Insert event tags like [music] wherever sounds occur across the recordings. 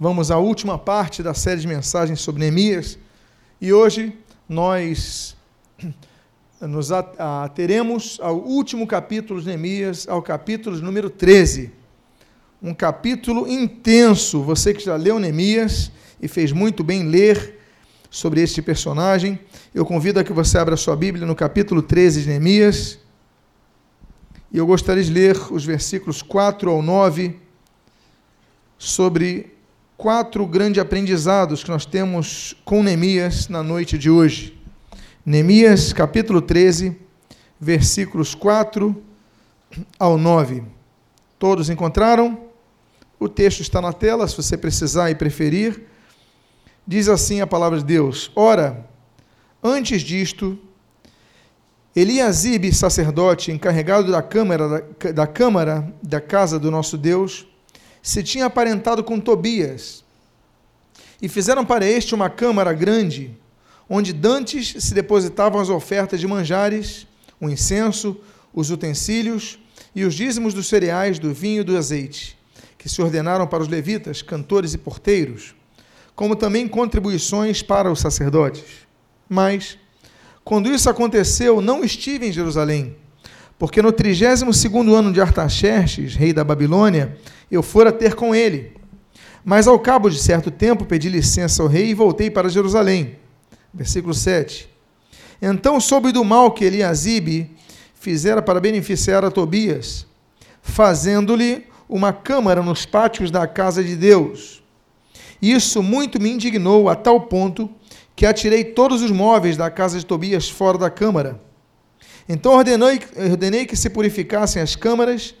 Vamos à última parte da série de mensagens sobre Neemias e hoje nós [clears throat] nos ateremos ao último capítulo de Neemias, ao capítulo número 13. Um capítulo intenso. Você que já leu Neemias e fez muito bem ler sobre este personagem, eu convido a que você abra sua Bíblia no capítulo 13 de Neemias. E eu gostaria de ler os versículos 4 ao 9 sobre quatro grandes aprendizados que nós temos com Neemias na noite de hoje. Neemias, capítulo 13, versículos 4 ao 9. Todos encontraram? O texto está na tela, se você precisar e preferir. Diz assim a palavra de Deus: Ora, antes disto, Eliasibe, sacerdote, encarregado da câmara da, da câmara da casa do nosso Deus, se tinha aparentado com Tobias. E fizeram para este uma câmara grande, onde dantes se depositavam as ofertas de manjares, o incenso, os utensílios e os dízimos dos cereais, do vinho e do azeite, que se ordenaram para os levitas, cantores e porteiros, como também contribuições para os sacerdotes. Mas, quando isso aconteceu, não estive em Jerusalém, porque no trigésimo segundo ano de Artaxerxes, rei da Babilônia, eu fora ter com ele. Mas ao cabo de certo tempo pedi licença ao rei e voltei para Jerusalém. Versículo 7. Então soube do mal que Eliasibe fizera para beneficiar a Tobias, fazendo-lhe uma câmara nos pátios da casa de Deus. Isso muito me indignou a tal ponto que atirei todos os móveis da casa de Tobias fora da câmara. Então ordenei, ordenei que se purificassem as câmaras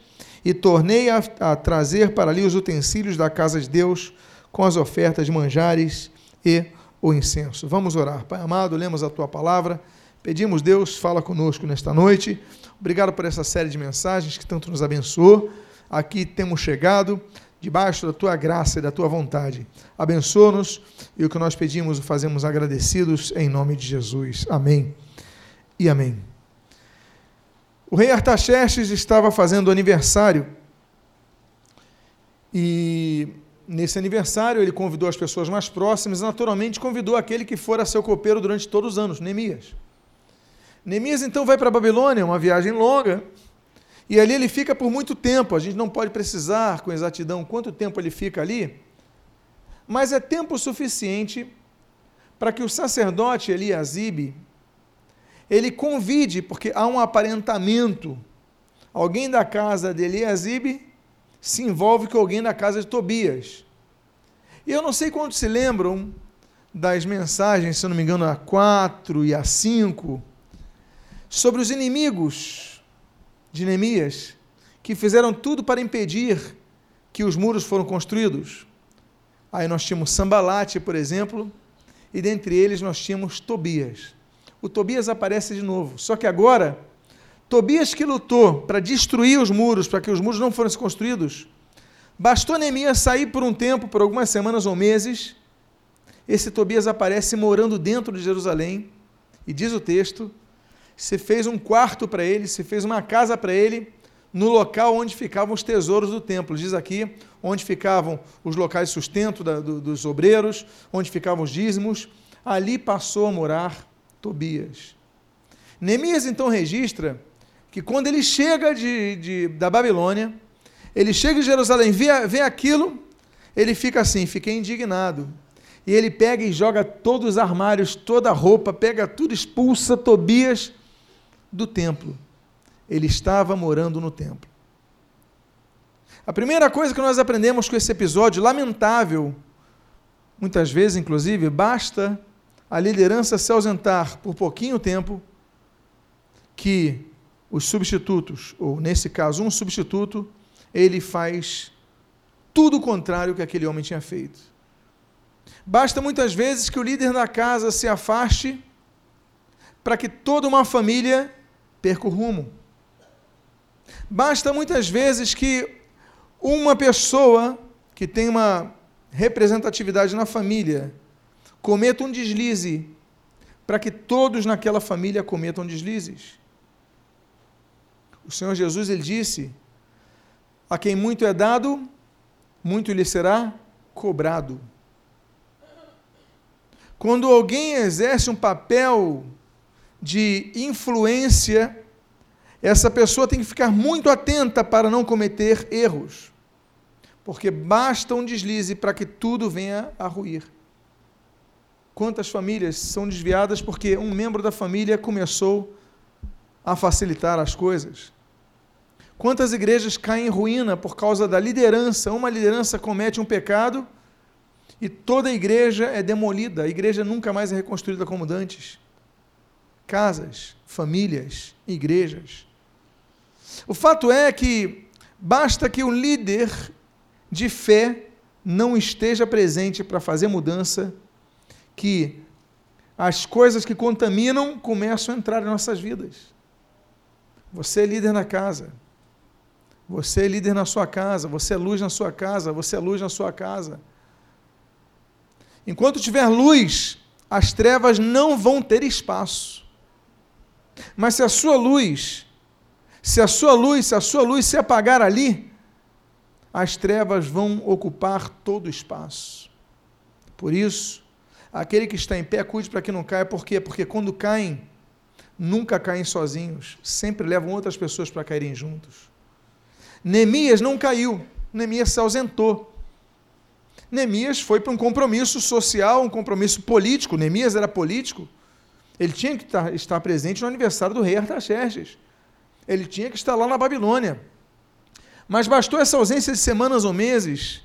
e tornei a, a trazer para ali os utensílios da casa de Deus com as ofertas de manjares e o incenso. Vamos orar. Pai amado, lemos a tua palavra. Pedimos, Deus, fala conosco nesta noite. Obrigado por essa série de mensagens que tanto nos abençoou. Aqui temos chegado debaixo da tua graça e da tua vontade. Abençoa-nos e o que nós pedimos o fazemos agradecidos em nome de Jesus. Amém e amém. O rei Artaxerxes estava fazendo aniversário e nesse aniversário ele convidou as pessoas mais próximas, e naturalmente convidou aquele que fora seu copeiro durante todos os anos, Neemias. Neemias então vai para a Babilônia, uma viagem longa, e ali ele fica por muito tempo. A gente não pode precisar com exatidão quanto tempo ele fica ali, mas é tempo suficiente para que o sacerdote Eliasibe ele convide, porque há um aparentamento. Alguém da casa de Eliasibe se envolve com alguém da casa de Tobias. E eu não sei quantos se lembram das mensagens, se eu não me engano, a 4 e a 5, sobre os inimigos de Neemias, que fizeram tudo para impedir que os muros foram construídos. Aí nós tínhamos Sambalate, por exemplo, e dentre eles nós tínhamos Tobias o Tobias aparece de novo. Só que agora, Tobias que lutou para destruir os muros, para que os muros não fossem construídos, bastou Neemias sair por um tempo, por algumas semanas ou meses, esse Tobias aparece morando dentro de Jerusalém, e diz o texto, se fez um quarto para ele, se fez uma casa para ele, no local onde ficavam os tesouros do templo. Diz aqui, onde ficavam os locais sustento da, do, dos obreiros, onde ficavam os dízimos, ali passou a morar Tobias. Neemias então registra que quando ele chega de, de, da Babilônia, ele chega em Jerusalém, vê, vê aquilo, ele fica assim, fica indignado. E ele pega e joga todos os armários, toda a roupa, pega tudo, expulsa Tobias do templo. Ele estava morando no templo. A primeira coisa que nós aprendemos com esse episódio lamentável, muitas vezes, inclusive, basta a liderança se ausentar por pouquinho tempo, que os substitutos, ou nesse caso, um substituto, ele faz tudo o contrário que aquele homem tinha feito. Basta muitas vezes que o líder da casa se afaste para que toda uma família perca o rumo. Basta muitas vezes que uma pessoa que tem uma representatividade na família cometa um deslize, para que todos naquela família cometam deslizes. O Senhor Jesus ele disse: A quem muito é dado, muito lhe será cobrado. Quando alguém exerce um papel de influência, essa pessoa tem que ficar muito atenta para não cometer erros. Porque basta um deslize para que tudo venha a ruir. Quantas famílias são desviadas porque um membro da família começou a facilitar as coisas? Quantas igrejas caem em ruína por causa da liderança? Uma liderança comete um pecado e toda a igreja é demolida, a igreja nunca mais é reconstruída como dantes. Casas, famílias, igrejas. O fato é que basta que o líder de fé não esteja presente para fazer mudança, que as coisas que contaminam começam a entrar em nossas vidas. Você é líder na casa. Você é líder na sua casa, você é luz na sua casa, você é luz na sua casa. Enquanto tiver luz, as trevas não vão ter espaço. Mas se a sua luz, se a sua luz, se a sua luz se apagar ali, as trevas vão ocupar todo o espaço. Por isso, aquele que está em pé, cuide para que não caia. Por quê? Porque quando caem, nunca caem sozinhos, sempre levam outras pessoas para caírem juntos. Neemias não caiu, Neemias se ausentou. Neemias foi para um compromisso social, um compromisso político. Neemias era político. Ele tinha que estar presente no aniversário do rei Artaxerxes. Ele tinha que estar lá na Babilônia. Mas bastou essa ausência de semanas ou meses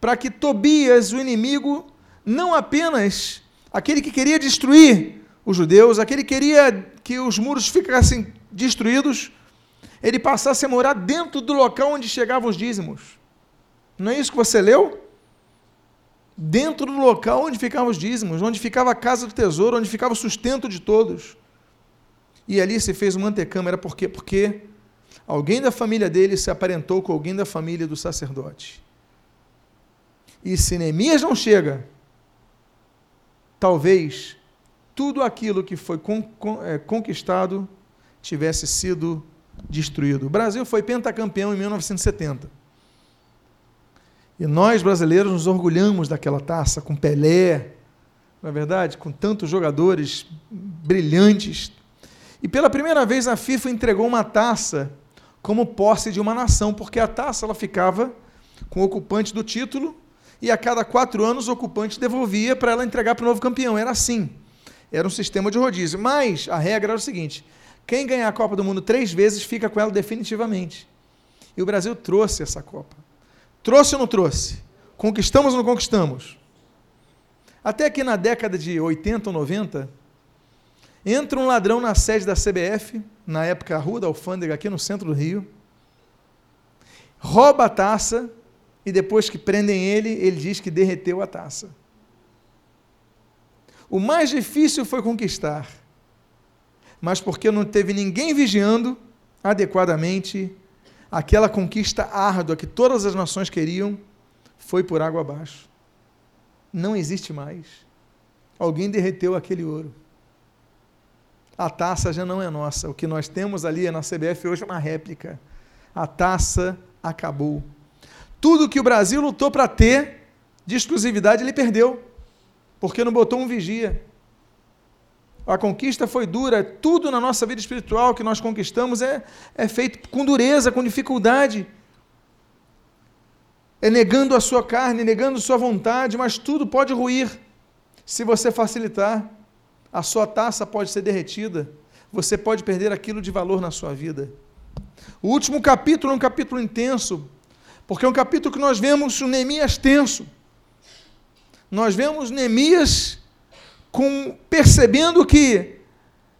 para que Tobias, o inimigo, não apenas aquele que queria destruir os judeus, aquele que queria que os muros ficassem destruídos, ele passasse a morar dentro do local onde chegavam os dízimos. Não é isso que você leu? Dentro do local onde ficavam os dízimos, onde ficava a casa do tesouro, onde ficava o sustento de todos. E ali se fez uma antecâmara, por quê? Porque alguém da família dele se aparentou com alguém da família do sacerdote. E se Neemias não chega, talvez tudo aquilo que foi é, conquistado tivesse sido destruído. O Brasil foi pentacampeão em 1970. E nós, brasileiros, nos orgulhamos daquela taça com Pelé, não é verdade? Com tantos jogadores brilhantes. E pela primeira vez a FIFA entregou uma taça como posse de uma nação, porque a taça ela ficava com o ocupante do título e a cada quatro anos o ocupante devolvia para ela entregar para o novo campeão. Era assim. Era um sistema de rodízio. Mas a regra era o seguinte: quem ganhar a Copa do Mundo três vezes fica com ela definitivamente. E o Brasil trouxe essa Copa. Trouxe ou não trouxe? Conquistamos ou não conquistamos? Até que na década de 80 ou 90, entra um ladrão na sede da CBF, na época a Rua da Alfândega, aqui no centro do Rio, rouba a taça e depois que prendem ele, ele diz que derreteu a taça. O mais difícil foi conquistar mas porque não teve ninguém vigiando adequadamente, aquela conquista árdua que todas as nações queriam foi por água abaixo. Não existe mais. Alguém derreteu aquele ouro. A taça já não é nossa. O que nós temos ali na CBF hoje é uma réplica. A taça acabou. Tudo que o Brasil lutou para ter de exclusividade, ele perdeu. Porque não botou um vigia a conquista foi dura, tudo na nossa vida espiritual que nós conquistamos é, é feito com dureza, com dificuldade. É negando a sua carne, negando a sua vontade, mas tudo pode ruir se você facilitar. A sua taça pode ser derretida, você pode perder aquilo de valor na sua vida. O último capítulo é um capítulo intenso, porque é um capítulo que nós vemos o Neemias tenso. Nós vemos Neemias com percebendo que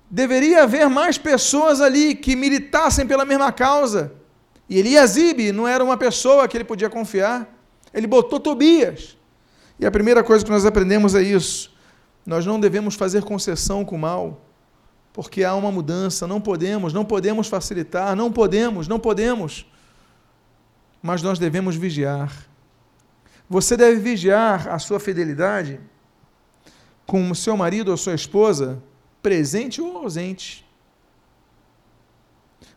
deveria haver mais pessoas ali que militassem pela mesma causa. E Eliasibe não era uma pessoa que ele podia confiar. Ele botou Tobias. E a primeira coisa que nós aprendemos é isso. Nós não devemos fazer concessão com o mal, porque há uma mudança, não podemos, não podemos facilitar, não podemos, não podemos. Mas nós devemos vigiar. Você deve vigiar a sua fidelidade com o seu marido ou sua esposa, presente ou ausente.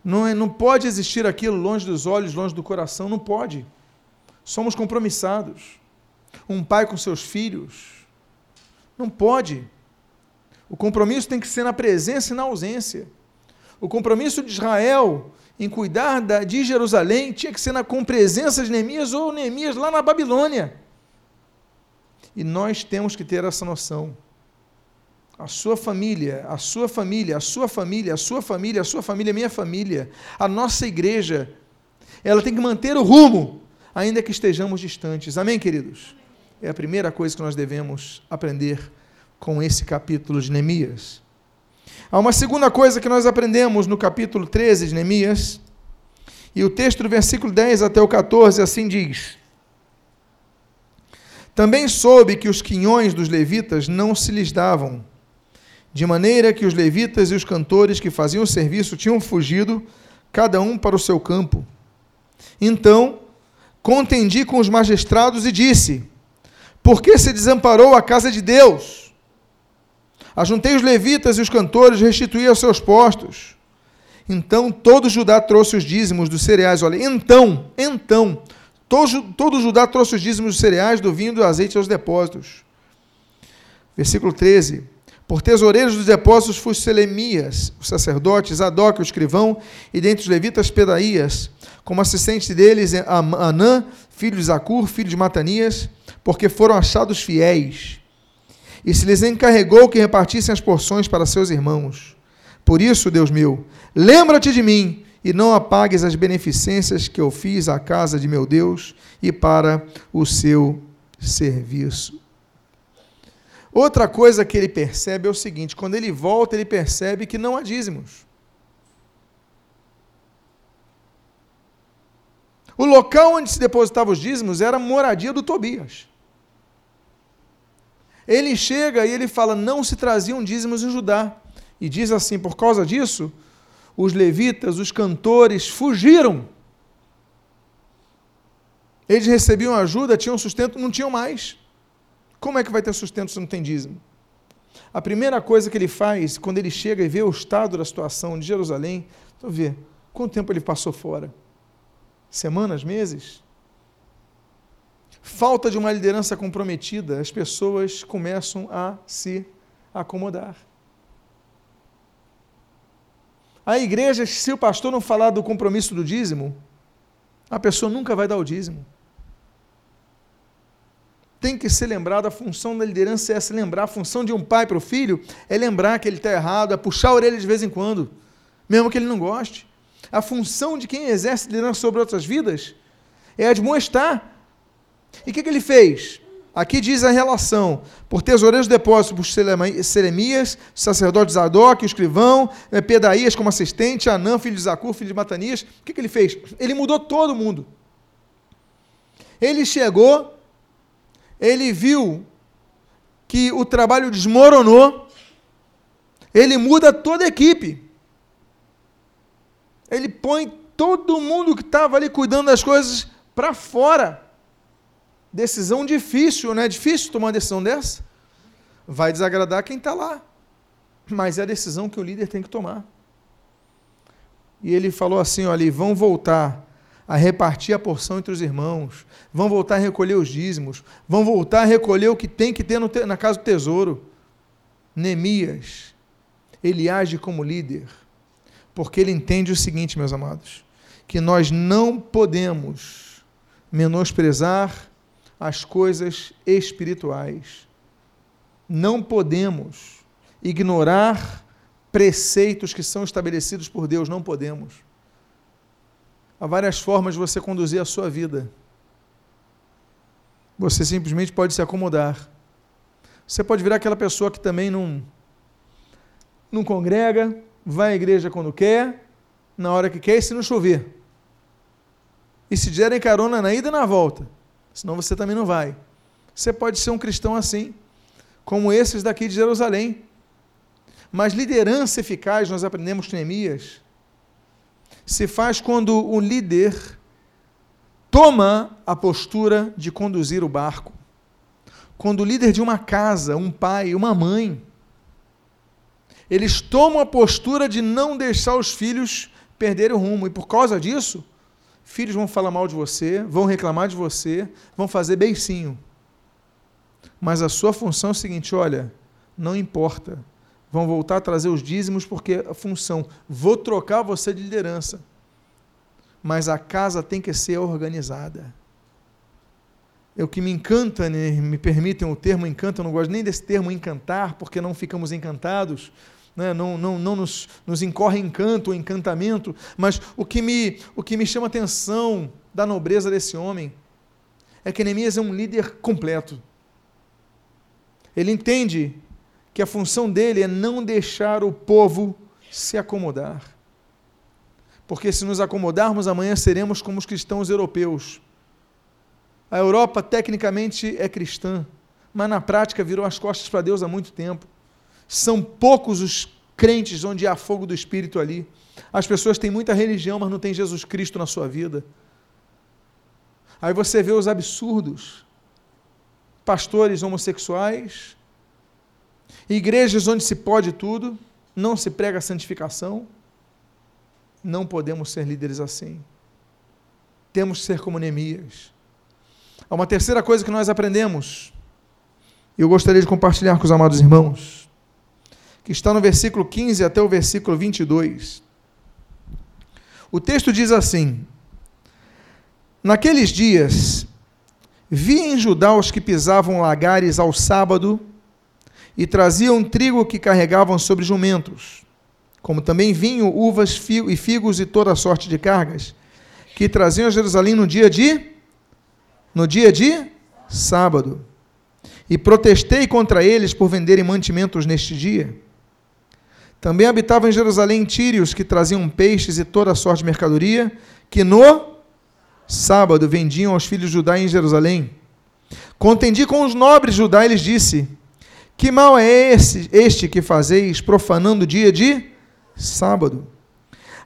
Não, é, não pode existir aquilo longe dos olhos, longe do coração, não pode. Somos compromissados. um pai com seus filhos. Não pode. O compromisso tem que ser na presença e na ausência. O compromisso de Israel em cuidar da, de Jerusalém tinha que ser na, com presença de Neemias ou Neemias lá na Babilônia. E nós temos que ter essa noção. A sua família, a sua família, a sua família, a sua família, a sua família, a minha família, a nossa igreja, ela tem que manter o rumo, ainda que estejamos distantes. Amém, queridos? É a primeira coisa que nós devemos aprender com esse capítulo de Neemias. Há uma segunda coisa que nós aprendemos no capítulo 13 de Neemias, e o texto do versículo 10 até o 14 assim diz: Também soube que os quinhões dos levitas não se lhes davam, de maneira que os levitas e os cantores que faziam o serviço tinham fugido, cada um para o seu campo. Então, contendi com os magistrados e disse: Por que se desamparou a casa de Deus? Ajuntei os levitas e os cantores, restituí aos seus postos. Então todo Judá trouxe os dízimos dos cereais. Olha, então, então, todo, todo Judá trouxe os dízimos dos cereais, do vinho e do azeite aos depósitos. Versículo 13. Por tesoureiros dos depósitos foi Selemias, o sacerdote, Zadok, o escrivão, e dentre os levitas Pedaías, como assistente deles Anã, filho de Zacur, filho de Matanias, porque foram achados fiéis e se lhes encarregou que repartissem as porções para seus irmãos. Por isso, Deus meu, lembra-te de mim e não apagues as beneficências que eu fiz à casa de meu Deus e para o seu serviço. Outra coisa que ele percebe é o seguinte: quando ele volta, ele percebe que não há dízimos. O local onde se depositavam os dízimos era a moradia do Tobias. Ele chega e ele fala: não se traziam dízimos em Judá. E diz assim: por causa disso, os levitas, os cantores, fugiram. Eles recebiam ajuda, tinham sustento, não tinham mais. Como é que vai ter sustento se não tem dízimo? A primeira coisa que ele faz, quando ele chega e vê o estado da situação de Jerusalém, então vê quanto tempo ele passou fora? Semanas, meses? Falta de uma liderança comprometida, as pessoas começam a se acomodar. A igreja, se o pastor não falar do compromisso do dízimo, a pessoa nunca vai dar o dízimo. Tem que ser lembrado, a função da liderança é se lembrar, a função de um pai para o filho é lembrar que ele está errado, é puxar a orelha de vez em quando, mesmo que ele não goste. A função de quem exerce liderança sobre outras vidas é admoestar e o que, que, ele fez? Aqui diz a relação, por tesoureiros depósitos, por Seremias, sacerdote Zadok, escrivão, eh, Pedaías como assistente, Anã, filho de Zacur, filho de Matanias. O que, que ele fez? Ele mudou todo mundo. Ele chegou, ele viu que o trabalho desmoronou, ele muda toda a equipe. Ele põe todo mundo que estava ali cuidando das coisas para fora. Decisão difícil, não é difícil tomar uma decisão dessa? Vai desagradar quem está lá. Mas é a decisão que o líder tem que tomar. E ele falou assim: olha, vão voltar a repartir a porção entre os irmãos, vão voltar a recolher os dízimos, vão voltar a recolher o que tem que ter no, na casa do tesouro. Neemias, ele age como líder, porque ele entende o seguinte, meus amados, que nós não podemos menosprezar as coisas espirituais. Não podemos ignorar preceitos que são estabelecidos por Deus, não podemos. Há várias formas de você conduzir a sua vida. Você simplesmente pode se acomodar. Você pode virar aquela pessoa que também não, não congrega, vai à igreja quando quer, na hora que quer e se não chover. E se derem carona na ida e na volta senão você também não vai. Você pode ser um cristão assim, como esses daqui de Jerusalém. Mas liderança eficaz, nós aprendemos com Neemias, se faz quando o líder toma a postura de conduzir o barco. Quando o líder de uma casa, um pai, uma mãe, eles tomam a postura de não deixar os filhos perderem o rumo, e por causa disso, Filhos vão falar mal de você, vão reclamar de você, vão fazer beicinho. Mas a sua função é o seguinte: olha, não importa. Vão voltar a trazer os dízimos porque a função, vou trocar você de liderança. Mas a casa tem que ser organizada. É o que me encanta, né? me permitem o termo encanta, eu não gosto nem desse termo encantar, porque não ficamos encantados, né? não, não, não nos, nos incorre encanto ou encantamento, mas o que, me, o que me chama atenção da nobreza desse homem é que Neemias é um líder completo. Ele entende que a função dele é não deixar o povo se acomodar. Porque se nos acomodarmos, amanhã seremos como os cristãos europeus. A Europa tecnicamente é cristã, mas na prática virou as costas para Deus há muito tempo. São poucos os crentes onde há fogo do Espírito ali. As pessoas têm muita religião, mas não tem Jesus Cristo na sua vida. Aí você vê os absurdos. Pastores homossexuais, igrejas onde se pode tudo, não se prega a santificação. Não podemos ser líderes assim. Temos que ser como Neemias. Há uma terceira coisa que nós aprendemos, e eu gostaria de compartilhar com os amados irmãos, que está no versículo 15 até o versículo 22. O texto diz assim: Naqueles dias, vi em Judá os que pisavam lagares ao sábado e traziam trigo que carregavam sobre jumentos, como também vinho, uvas e figos e toda sorte de cargas, que traziam a Jerusalém no dia de no dia de sábado. E protestei contra eles por venderem mantimentos neste dia. Também habitavam em Jerusalém tírios que traziam peixes e toda sorte de mercadoria, que no sábado vendiam aos filhos de Judá em Jerusalém. Contendi com os nobres Judá e lhes disse: Que mal é esse, este que fazeis, profanando o dia de sábado?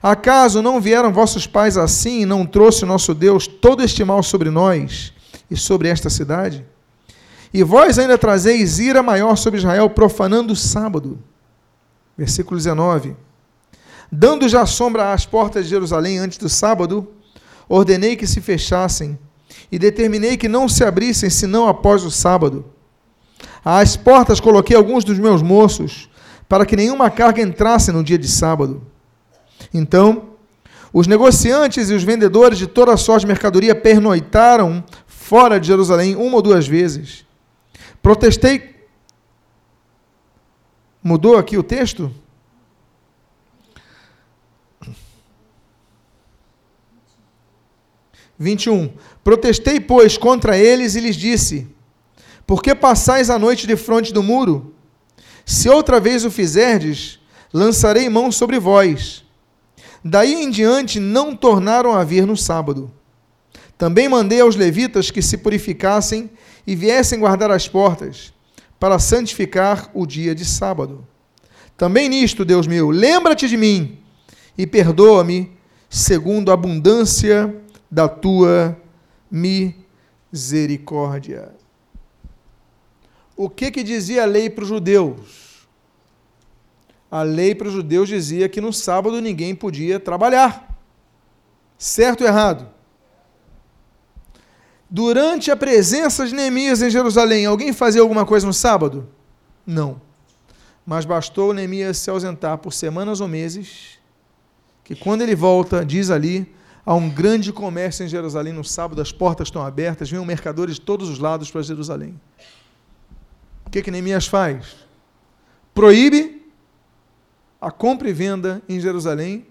Acaso não vieram vossos pais assim e não trouxe o nosso Deus todo este mal sobre nós e sobre esta cidade? E vós ainda trazeis ira maior sobre Israel, profanando o sábado. Versículo 19. Dando já sombra às portas de Jerusalém antes do sábado, ordenei que se fechassem e determinei que não se abrissem senão após o sábado. Às portas coloquei alguns dos meus moços, para que nenhuma carga entrasse no dia de sábado. Então, os negociantes e os vendedores de toda sorte de mercadoria pernoitaram fora de Jerusalém uma ou duas vezes. Protestei. Mudou aqui o texto? 21. Protestei, pois, contra eles e lhes disse: Por que passais a noite de frente do muro? Se outra vez o fizerdes, lançarei mão sobre vós. Daí em diante não tornaram a vir no sábado. Também mandei aos levitas que se purificassem e viessem guardar as portas, para santificar o dia de sábado. Também nisto, Deus meu, lembra-te de mim e perdoa-me, segundo a abundância da tua misericórdia. O que que dizia a lei para os judeus? A lei para os judeus dizia que no sábado ninguém podia trabalhar. Certo ou errado? Durante a presença de Neemias em Jerusalém, alguém fazia alguma coisa no sábado? Não. Mas bastou Neemias se ausentar por semanas ou meses, que quando ele volta, diz ali, Há um grande comércio em Jerusalém no sábado, as portas estão abertas, vêm mercadores de todos os lados para Jerusalém. O que, que Neemias faz? Proíbe a compra e venda em Jerusalém,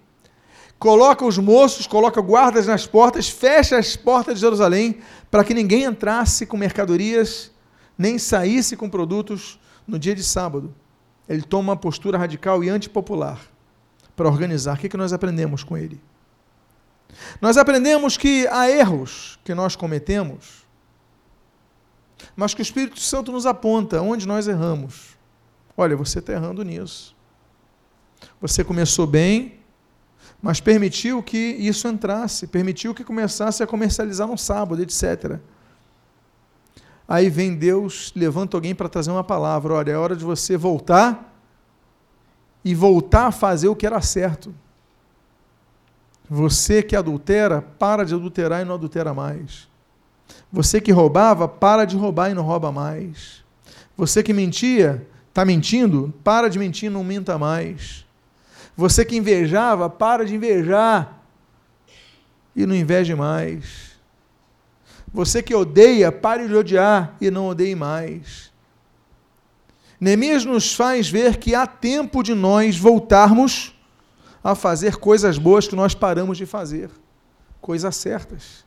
coloca os moços, coloca guardas nas portas, fecha as portas de Jerusalém para que ninguém entrasse com mercadorias, nem saísse com produtos no dia de sábado. Ele toma uma postura radical e antipopular para organizar. O que, que nós aprendemos com ele? Nós aprendemos que há erros que nós cometemos, mas que o Espírito Santo nos aponta onde nós erramos. Olha, você está errando nisso. Você começou bem, mas permitiu que isso entrasse, permitiu que começasse a comercializar no sábado, etc. Aí vem Deus, levanta alguém para trazer uma palavra. Olha, é hora de você voltar e voltar a fazer o que era certo. Você que adultera, para de adulterar e não adultera mais. Você que roubava, para de roubar e não rouba mais. Você que mentia, está mentindo, para de mentir, não minta mais. Você que invejava, para de invejar e não inveje mais. Você que odeia, pare de odiar e não odeie mais. Neemias nos faz ver que há tempo de nós voltarmos a fazer coisas boas que nós paramos de fazer, coisas certas.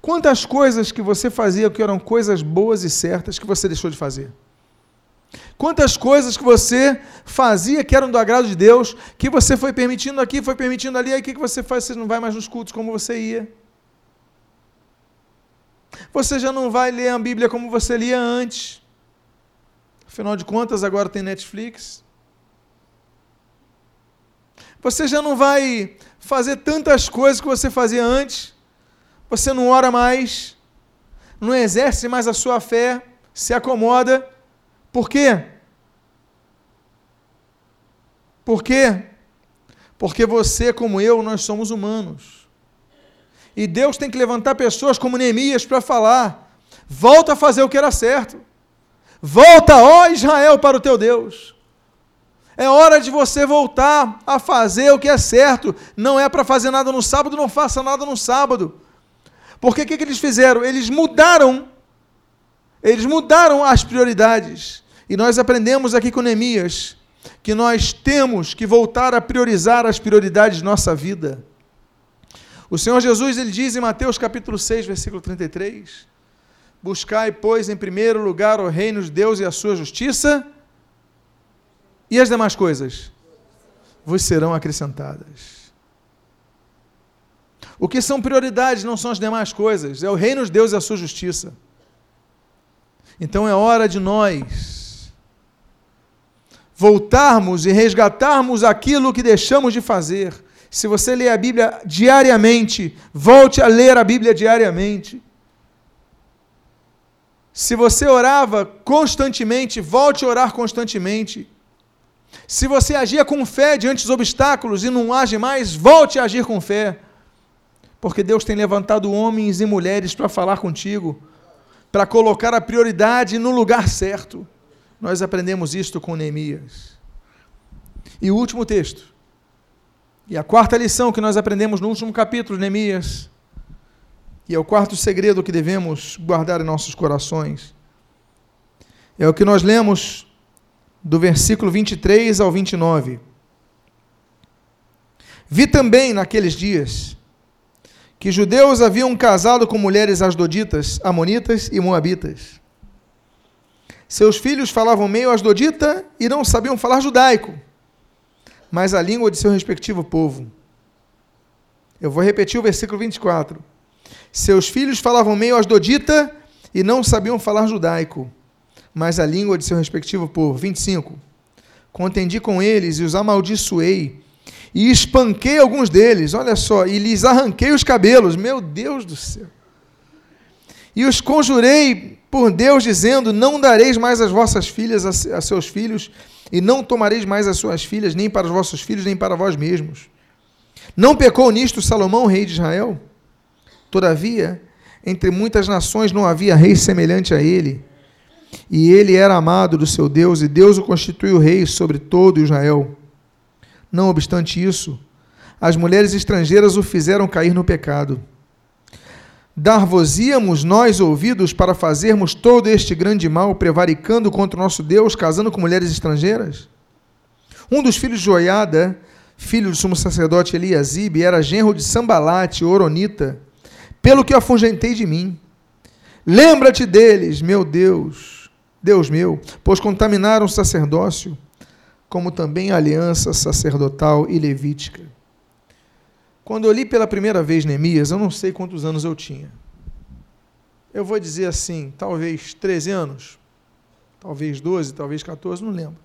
Quantas coisas que você fazia que eram coisas boas e certas que você deixou de fazer? Quantas coisas que você fazia que eram do agrado de Deus, que você foi permitindo aqui, foi permitindo ali, aí o que você faz? Você não vai mais nos cultos como você ia. Você já não vai ler a Bíblia como você lia antes. Afinal de contas, agora tem Netflix. Você já não vai fazer tantas coisas que você fazia antes. Você não ora mais, não exerce mais a sua fé, se acomoda. Por quê? Por quê? Porque você, como eu, nós somos humanos. E Deus tem que levantar pessoas como Neemias para falar: volta a fazer o que era certo. Volta, ó Israel, para o teu Deus. É hora de você voltar a fazer o que é certo. Não é para fazer nada no sábado, não faça nada no sábado. Porque o que, que eles fizeram? Eles mudaram. Eles mudaram as prioridades. E nós aprendemos aqui com Neemias que nós temos que voltar a priorizar as prioridades de nossa vida. O Senhor Jesus ele diz em Mateus capítulo 6, versículo 33: Buscai, pois, em primeiro lugar o reino de Deus e a sua justiça, e as demais coisas vos serão acrescentadas. O que são prioridades não são as demais coisas, é o reino de Deus e a sua justiça. Então é hora de nós voltarmos e resgatarmos aquilo que deixamos de fazer se você lê a Bíblia diariamente, volte a ler a Bíblia diariamente. Se você orava constantemente, volte a orar constantemente. Se você agia com fé diante dos obstáculos e não age mais, volte a agir com fé. Porque Deus tem levantado homens e mulheres para falar contigo, para colocar a prioridade no lugar certo. Nós aprendemos isto com Neemias. E o último texto. E a quarta lição que nós aprendemos no último capítulo, Neemias, e é o quarto segredo que devemos guardar em nossos corações, é o que nós lemos do versículo 23 ao 29. Vi também naqueles dias que judeus haviam casado com mulheres asdoditas, amonitas e moabitas. Seus filhos falavam meio asdodita e não sabiam falar judaico mas a língua de seu respectivo povo. Eu vou repetir o versículo 24. Seus filhos falavam meio asdodita e não sabiam falar judaico, mas a língua de seu respectivo povo. 25. Contendi com eles e os amaldiçoei, e espanquei alguns deles, olha só, e lhes arranquei os cabelos, meu Deus do céu. E os conjurei por Deus, dizendo: Não dareis mais as vossas filhas a seus filhos, e não tomareis mais as suas filhas, nem para os vossos filhos, nem para vós mesmos. Não pecou nisto Salomão, rei de Israel? Todavia, entre muitas nações não havia rei semelhante a ele. E ele era amado do seu Deus, e Deus o constituiu rei sobre todo Israel. Não obstante isso, as mulheres estrangeiras o fizeram cair no pecado. Dar-vos-íamos nós ouvidos para fazermos todo este grande mal, prevaricando contra o nosso Deus, casando com mulheres estrangeiras? Um dos filhos de Joiada, filho do sumo sacerdote Eliasibe, era genro de Sambalate, Oronita, pelo que afugentei de mim. Lembra-te deles, meu Deus, Deus meu, pois contaminaram o sacerdócio, como também a aliança sacerdotal e levítica. Quando eu li pela primeira vez Neemias, eu não sei quantos anos eu tinha. Eu vou dizer assim, talvez 13 anos, talvez 12, talvez 14, não lembro.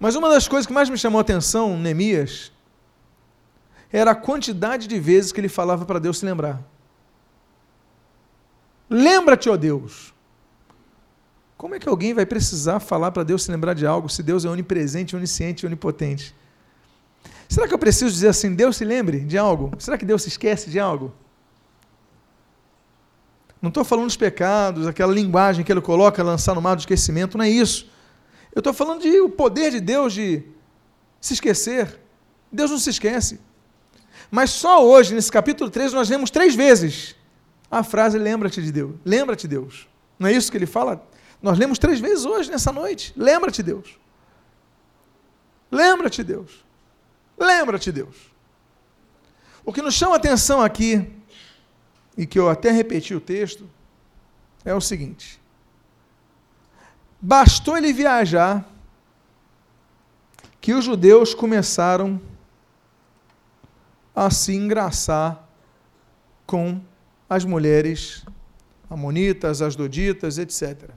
Mas uma das coisas que mais me chamou a atenção, Neemias, era a quantidade de vezes que ele falava para Deus se lembrar. Lembra-te, ó Deus. Como é que alguém vai precisar falar para Deus se lembrar de algo se Deus é onipresente, onisciente e onipotente? Será que eu preciso dizer assim, Deus se lembre de algo? Será que Deus se esquece de algo? Não estou falando dos pecados, aquela linguagem que ele coloca, lançar no mar do esquecimento, não é isso. Eu estou falando de o poder de Deus de se esquecer. Deus não se esquece. Mas só hoje, nesse capítulo 3, nós lemos três vezes a frase lembra-te de Deus. Lembra-te, Deus. Não é isso que ele fala? Nós lemos três vezes hoje, nessa noite. Lembra-te, Deus. Lembra-te, Deus. Lembra-te, Deus. O que nos chama atenção aqui, e que eu até repeti o texto, é o seguinte: bastou ele viajar que os judeus começaram a se engraçar com as mulheres amonitas, asdoditas, etc.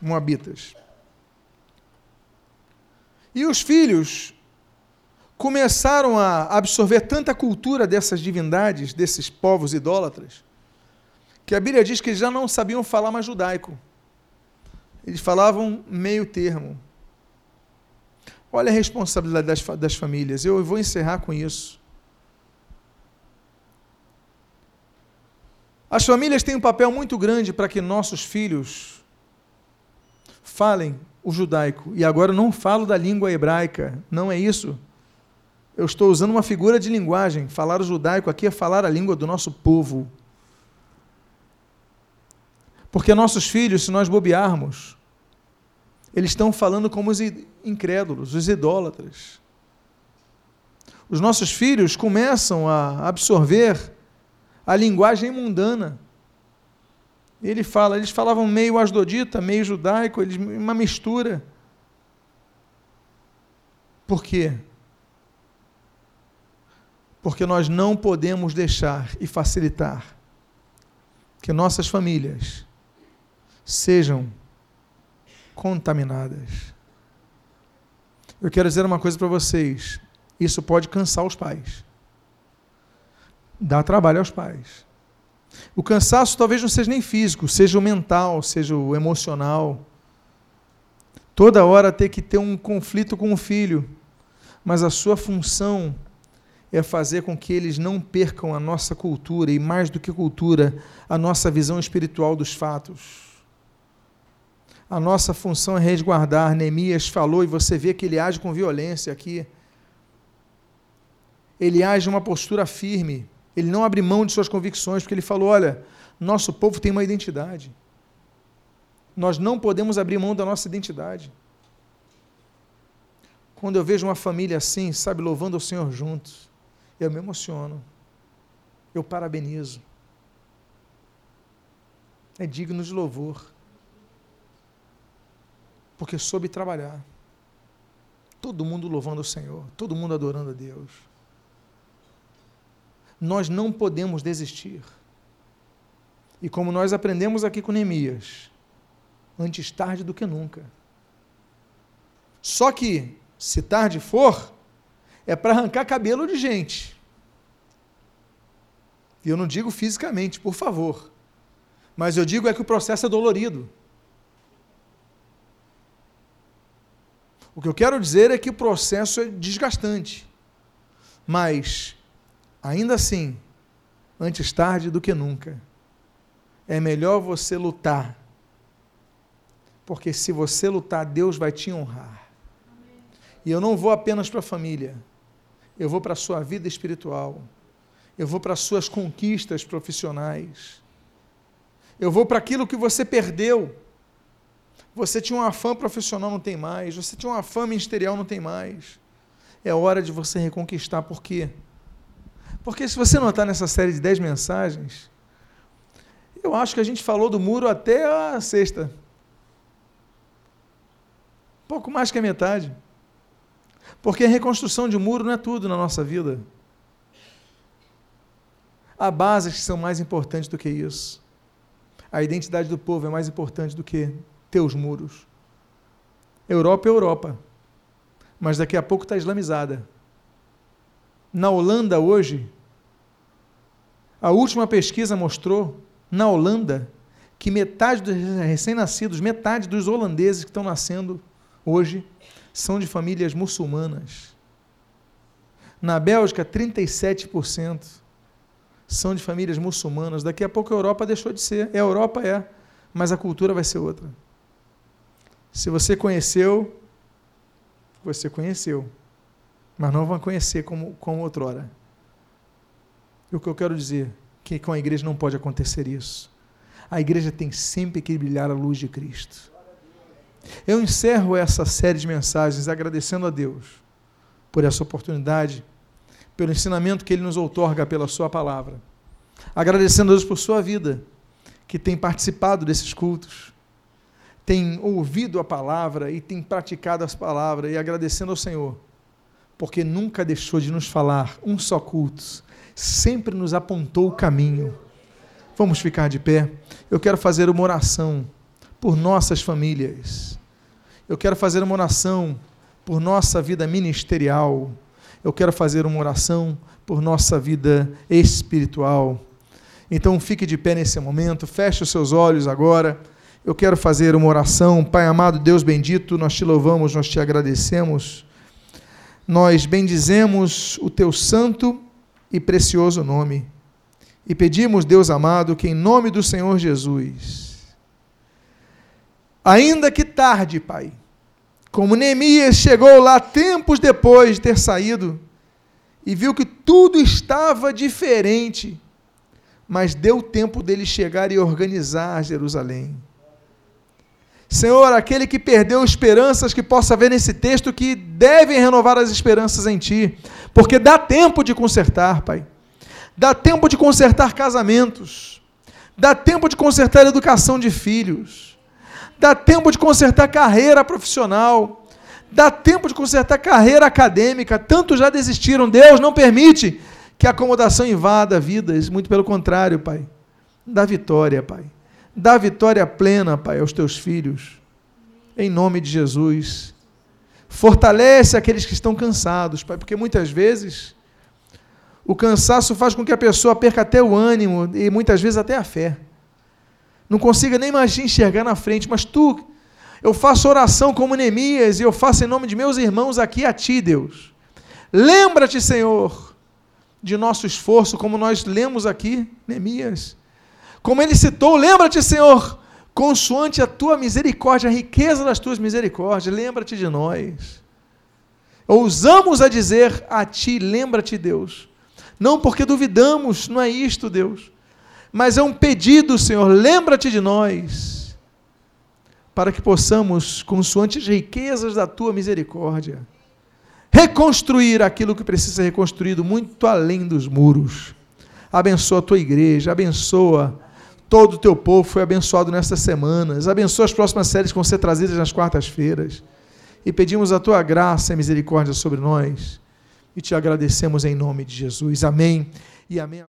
Moabitas. E os filhos começaram a absorver tanta cultura dessas divindades, desses povos idólatras, que a Bíblia diz que eles já não sabiam falar mais judaico. Eles falavam meio termo. Olha a responsabilidade das, das famílias. Eu vou encerrar com isso. As famílias têm um papel muito grande para que nossos filhos falem o judaico. E agora não falo da língua hebraica, não é isso. Eu estou usando uma figura de linguagem. Falar o judaico aqui é falar a língua do nosso povo. Porque nossos filhos, se nós bobearmos, eles estão falando como os incrédulos, os idólatras. Os nossos filhos começam a absorver a linguagem mundana. Ele fala, eles falavam meio asdodita, meio judaico, eles, uma mistura. Por quê? Porque nós não podemos deixar e facilitar que nossas famílias sejam contaminadas. Eu quero dizer uma coisa para vocês: isso pode cansar os pais dá trabalho aos pais. O cansaço talvez não seja nem físico, seja o mental, seja o emocional. Toda hora ter que ter um conflito com o filho, mas a sua função é fazer com que eles não percam a nossa cultura e, mais do que cultura, a nossa visão espiritual dos fatos. A nossa função é resguardar. Neemias falou, e você vê que ele age com violência aqui. Ele age uma postura firme. Ele não abre mão de suas convicções, porque ele falou: olha, nosso povo tem uma identidade. Nós não podemos abrir mão da nossa identidade. Quando eu vejo uma família assim, sabe, louvando o Senhor juntos, eu me emociono. Eu parabenizo. É digno de louvor. Porque soube trabalhar. Todo mundo louvando o Senhor, todo mundo adorando a Deus nós não podemos desistir. E como nós aprendemos aqui com Neemias, antes tarde do que nunca. Só que, se tarde for, é para arrancar cabelo de gente. E eu não digo fisicamente, por favor. Mas eu digo é que o processo é dolorido. O que eu quero dizer é que o processo é desgastante. Mas Ainda assim, antes tarde do que nunca, é melhor você lutar. Porque se você lutar, Deus vai te honrar. E eu não vou apenas para a família, eu vou para a sua vida espiritual, eu vou para as suas conquistas profissionais, eu vou para aquilo que você perdeu. Você tinha uma fã profissional, não tem mais, você tinha uma fã ministerial, não tem mais. É hora de você reconquistar, por quê? Porque se você notar nessa série de dez mensagens, eu acho que a gente falou do muro até a sexta. Pouco mais que a metade. Porque a reconstrução de muro não é tudo na nossa vida. Há bases que são mais importantes do que isso. A identidade do povo é mais importante do que teus muros. Europa é Europa, mas daqui a pouco está islamizada. Na Holanda hoje, a última pesquisa mostrou, na Holanda, que metade dos recém-nascidos, metade dos holandeses que estão nascendo hoje, são de famílias muçulmanas. Na Bélgica, 37%. são de famílias muçulmanas. Daqui a pouco a Europa deixou de ser. A Europa é, mas a cultura vai ser outra. Se você conheceu, você conheceu, mas não vão conhecer como, como outrora. E o que eu quero dizer que com a igreja não pode acontecer isso. A igreja tem sempre que brilhar a luz de Cristo. Eu encerro essa série de mensagens agradecendo a Deus por essa oportunidade, pelo ensinamento que Ele nos outorga pela Sua palavra. Agradecendo a Deus por sua vida, que tem participado desses cultos, tem ouvido a palavra e tem praticado as palavras, e agradecendo ao Senhor, porque nunca deixou de nos falar um só culto, sempre nos apontou o caminho. Vamos ficar de pé. Eu quero fazer uma oração por nossas famílias. Eu quero fazer uma oração por nossa vida ministerial. Eu quero fazer uma oração por nossa vida espiritual. Então fique de pé nesse momento, feche os seus olhos agora. Eu quero fazer uma oração. Pai amado, Deus bendito, nós te louvamos, nós te agradecemos. Nós bendizemos o teu santo e precioso nome. E pedimos, Deus amado, que em nome do Senhor Jesus, ainda que tarde, Pai, como Neemias chegou lá tempos depois de ter saído e viu que tudo estava diferente, mas deu tempo dele chegar e organizar Jerusalém. Senhor, aquele que perdeu esperanças, que possa ver nesse texto que devem renovar as esperanças em Ti, porque dá tempo de consertar, Pai. Dá tempo de consertar casamentos. Dá tempo de consertar educação de filhos. Dá tempo de consertar carreira profissional. Dá tempo de consertar carreira acadêmica. Tantos já desistiram. Deus não permite que a acomodação invada vidas. Muito pelo contrário, Pai. Dá vitória, Pai. Dá vitória plena, Pai, aos teus filhos. Em nome de Jesus. Fortalece aqueles que estão cansados, Pai, porque muitas vezes o cansaço faz com que a pessoa perca até o ânimo e muitas vezes até a fé. Não consiga nem mais enxergar na frente, mas tu, eu faço oração como Neemias e eu faço em nome de meus irmãos aqui a ti, Deus. Lembra-te, Senhor, de nosso esforço, como nós lemos aqui, Neemias. Como ele citou, lembra-te, Senhor, consoante a tua misericórdia, a riqueza das tuas misericórdias, lembra-te de nós. Ousamos a dizer a ti, lembra-te, Deus não porque duvidamos, não é isto, Deus. Mas é um pedido, Senhor, lembra-te de nós, para que possamos, consoante as riquezas da tua misericórdia, reconstruir aquilo que precisa ser reconstruído muito além dos muros. Abençoa a tua igreja, abençoa todo o teu povo, foi abençoado nestas semanas, abençoa as próximas séries que vão ser trazidas nas quartas-feiras. E pedimos a tua graça e misericórdia sobre nós e te agradecemos em nome de Jesus. Amém e amém.